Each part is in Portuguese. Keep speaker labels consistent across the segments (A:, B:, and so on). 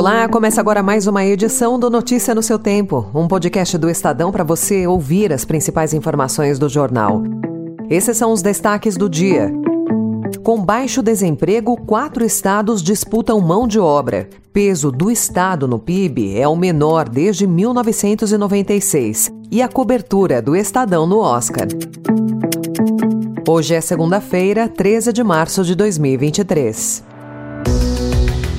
A: Olá, começa agora mais uma edição do Notícia no seu Tempo, um podcast do Estadão para você ouvir as principais informações do jornal. Esses são os destaques do dia. Com baixo desemprego, quatro estados disputam mão de obra. Peso do estado no PIB é o menor desde 1996 e a cobertura do Estadão no Oscar. Hoje é segunda-feira, 13 de março de 2023.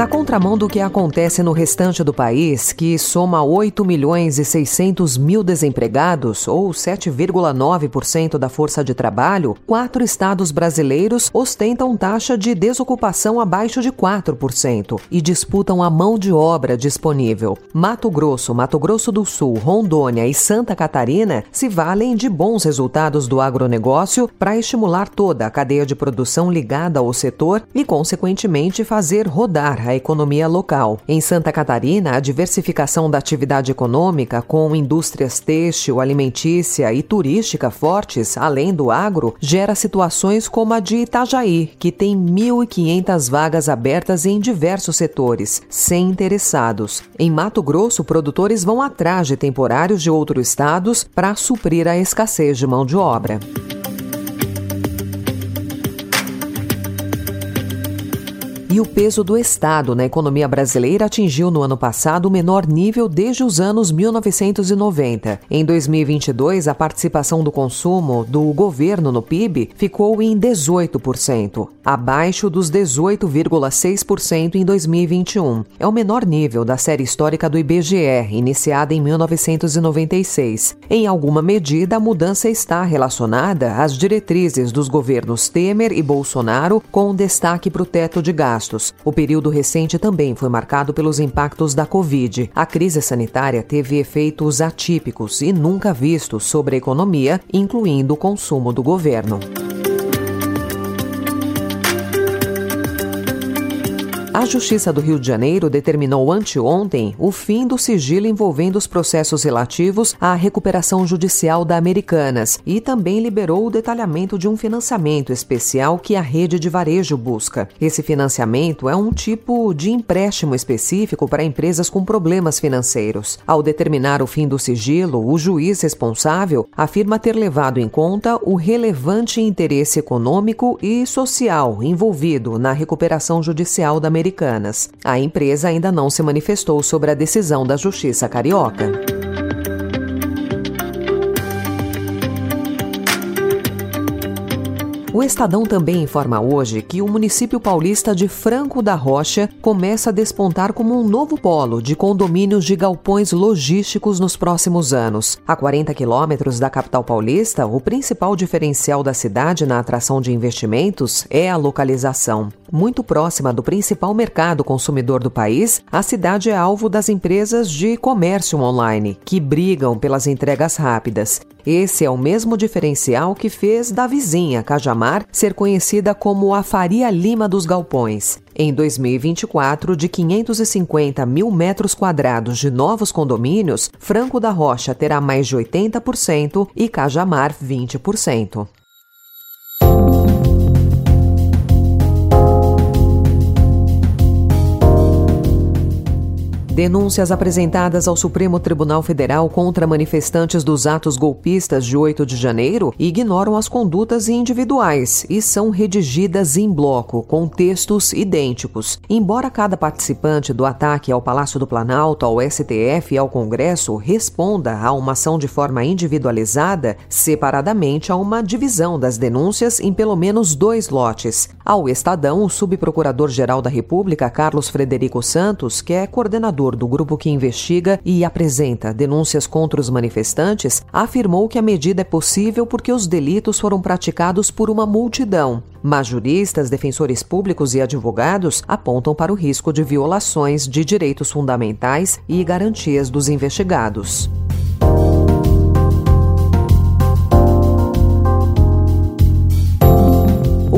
A: Na contramão do que acontece no restante do país, que soma 8 milhões e 600 mil desempregados, ou 7,9% da força de trabalho, quatro estados brasileiros ostentam taxa de desocupação abaixo de 4% e disputam a mão de obra disponível. Mato Grosso, Mato Grosso do Sul, Rondônia e Santa Catarina se valem de bons resultados do agronegócio para estimular toda a cadeia de produção ligada ao setor e, consequentemente, fazer rodar a economia local. Em Santa Catarina, a diversificação da atividade econômica, com indústrias têxtil, alimentícia e turística fortes, além do agro, gera situações como a de Itajaí, que tem 1.500 vagas abertas em diversos setores, sem interessados. Em Mato Grosso, produtores vão atrás de temporários de outros estados para suprir a escassez de mão de obra. E o peso do Estado na economia brasileira atingiu no ano passado o menor nível desde os anos 1990. Em 2022, a participação do consumo do governo no PIB ficou em 18%, abaixo dos 18,6% em 2021. É o menor nível da série histórica do IBGE, iniciada em 1996. Em alguma medida, a mudança está relacionada às diretrizes dos governos Temer e Bolsonaro, com destaque para o teto de gastos gastos. O período recente também foi marcado pelos impactos da Covid. A crise sanitária teve efeitos atípicos e nunca vistos sobre a economia, incluindo o consumo do governo. A Justiça do Rio de Janeiro determinou anteontem o fim do sigilo envolvendo os processos relativos à recuperação judicial da Americanas e também liberou o detalhamento de um financiamento especial que a rede de varejo busca. Esse financiamento é um tipo de empréstimo específico para empresas com problemas financeiros. Ao determinar o fim do sigilo, o juiz responsável afirma ter levado em conta o relevante interesse econômico e social envolvido na recuperação judicial da Americanas Americanas. A empresa ainda não se manifestou sobre a decisão da Justiça Carioca. O Estadão também informa hoje que o município paulista de Franco da Rocha começa a despontar como um novo polo de condomínios de galpões logísticos nos próximos anos. A 40 quilômetros da capital paulista, o principal diferencial da cidade na atração de investimentos é a localização. Muito próxima do principal mercado consumidor do país, a cidade é alvo das empresas de comércio online, que brigam pelas entregas rápidas. Esse é o mesmo diferencial que fez da vizinha Cajamar ser conhecida como a Faria Lima dos Galpões. Em 2024, de 550 mil metros quadrados de novos condomínios, Franco da Rocha terá mais de 80% e Cajamar 20%. Denúncias apresentadas ao Supremo Tribunal Federal contra manifestantes dos atos golpistas de 8 de janeiro ignoram as condutas individuais e são redigidas em bloco, com textos idênticos. Embora cada participante do ataque ao Palácio do Planalto, ao STF e ao Congresso responda a uma ação de forma individualizada, separadamente há uma divisão das denúncias em pelo menos dois lotes. Ao Estadão, o subprocurador-geral da República, Carlos Frederico Santos, que é coordenador do grupo que investiga e apresenta denúncias contra os manifestantes, afirmou que a medida é possível porque os delitos foram praticados por uma multidão. Mas juristas, defensores públicos e advogados apontam para o risco de violações de direitos fundamentais e garantias dos investigados.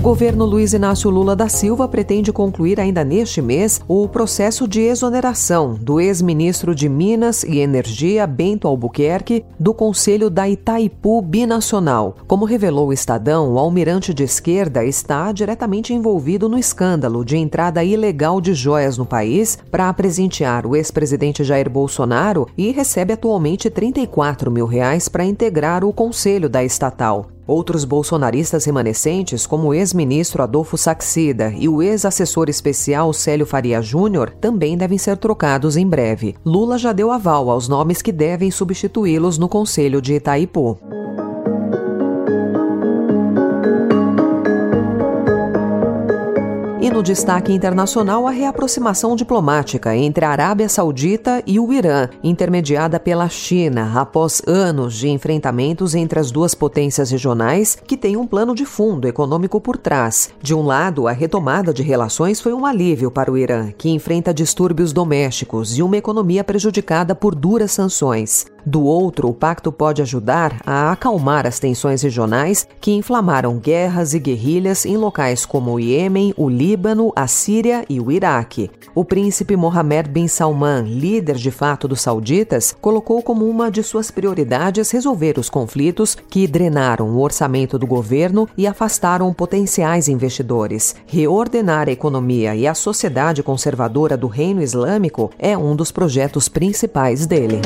A: Governo Luiz Inácio Lula da Silva pretende concluir ainda neste mês o processo de exoneração do ex-ministro de Minas e Energia, Bento Albuquerque, do Conselho da Itaipu Binacional. Como revelou o Estadão, o almirante de esquerda está diretamente envolvido no escândalo de entrada ilegal de joias no país para presentear o ex-presidente Jair Bolsonaro e recebe atualmente 34 mil reais para integrar o conselho da estatal. Outros bolsonaristas remanescentes, como o ex-ministro Adolfo Saxida e o ex-assessor especial Célio Faria Júnior, também devem ser trocados em breve. Lula já deu aval aos nomes que devem substituí-los no Conselho de Itaipu. E no destaque internacional, a reaproximação diplomática entre a Arábia Saudita e o Irã, intermediada pela China, após anos de enfrentamentos entre as duas potências regionais, que têm um plano de fundo econômico por trás. De um lado, a retomada de relações foi um alívio para o Irã, que enfrenta distúrbios domésticos e uma economia prejudicada por duras sanções. Do outro, o pacto pode ajudar a acalmar as tensões regionais que inflamaram guerras e guerrilhas em locais como o Iêmen, o Líbano, a Síria e o Iraque. O príncipe Mohammed bin Salman, líder de fato dos sauditas, colocou como uma de suas prioridades resolver os conflitos que drenaram o orçamento do governo e afastaram potenciais investidores. Reordenar a economia e a sociedade conservadora do Reino Islâmico é um dos projetos principais dele.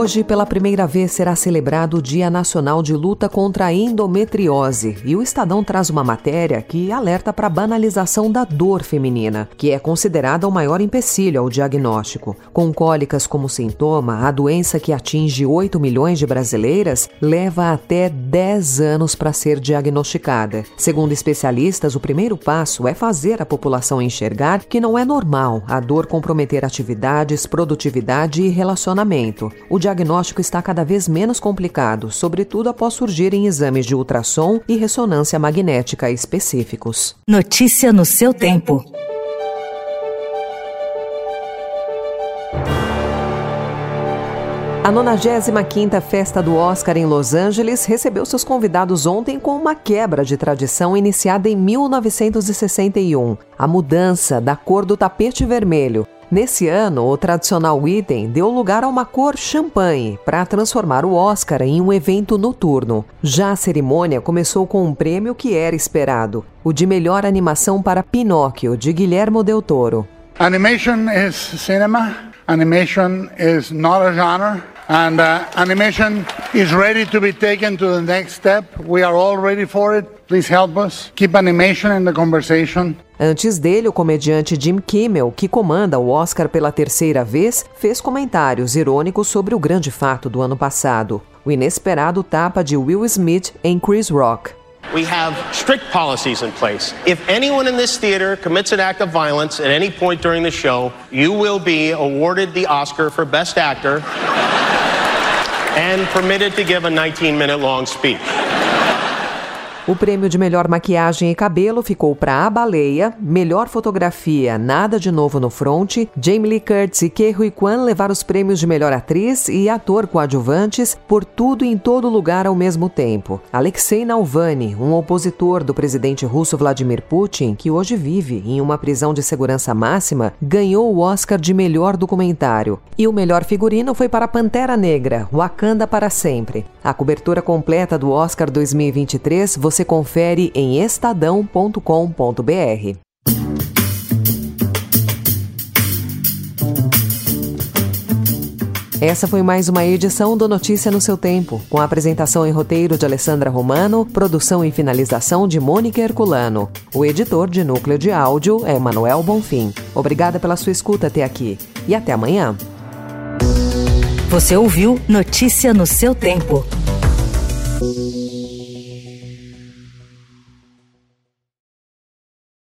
A: Hoje, pela primeira vez, será celebrado o Dia Nacional de Luta contra a Endometriose. E o Estadão traz uma matéria que alerta para a banalização da dor feminina, que é considerada o maior empecilho ao diagnóstico. Com cólicas como sintoma, a doença que atinge 8 milhões de brasileiras leva até 10 anos para ser diagnosticada. Segundo especialistas, o primeiro passo é fazer a população enxergar que não é normal a dor comprometer atividades, produtividade e relacionamento. O diagnóstico está cada vez menos complicado, sobretudo após surgirem exames de ultrassom e ressonância magnética específicos.
B: Notícia no seu tempo.
A: A 95ª Festa do Oscar em Los Angeles recebeu seus convidados ontem com uma quebra de tradição iniciada em 1961, a mudança da cor do tapete vermelho. Nesse ano, o tradicional item deu lugar a uma cor champanhe para transformar o Oscar em um evento noturno. Já a cerimônia começou com um prêmio que era esperado, o de melhor animação para Pinóquio, de Guilherme Del Toro.
C: Animation is cinema. Animation is not a genre. And uh, animation is ready to be taken to the next step. We are all ready for it. Please help us. Keep animation in the conversation.
A: Antes dele, o comediante Jim Kimmel, que comanda o Oscar pela terceira vez, fez comentários irônicos sobre o grande fato do ano passado: o inesperado tapa de Will Smith em Chris Rock.
D: We have strict policies in place. If anyone in this theater commits an act of violence at any point during the show, you will be awarded the Oscar for Best Actor and permitted to give a 19 minute long speech.
A: O prêmio de melhor maquiagem e cabelo ficou para A Baleia, melhor fotografia Nada de Novo no Front, Jamie Lee Curtis e Ke Huy Quan levaram os prêmios de melhor atriz e ator coadjuvantes por tudo em todo lugar ao mesmo tempo. Alexei Navalny, um opositor do presidente russo Vladimir Putin, que hoje vive em uma prisão de segurança máxima, ganhou o Oscar de melhor documentário. E o melhor figurino foi para Pantera Negra, Wakanda para sempre. A cobertura completa do Oscar 2023 você você confere em estadão.com.br. Essa foi mais uma edição do Notícia no seu tempo, com a apresentação em roteiro de Alessandra Romano, produção e finalização de Mônica Herculano. O editor de núcleo de áudio é Manuel Bonfim. Obrigada pela sua escuta até aqui e até amanhã.
B: Você ouviu Notícia no seu tempo.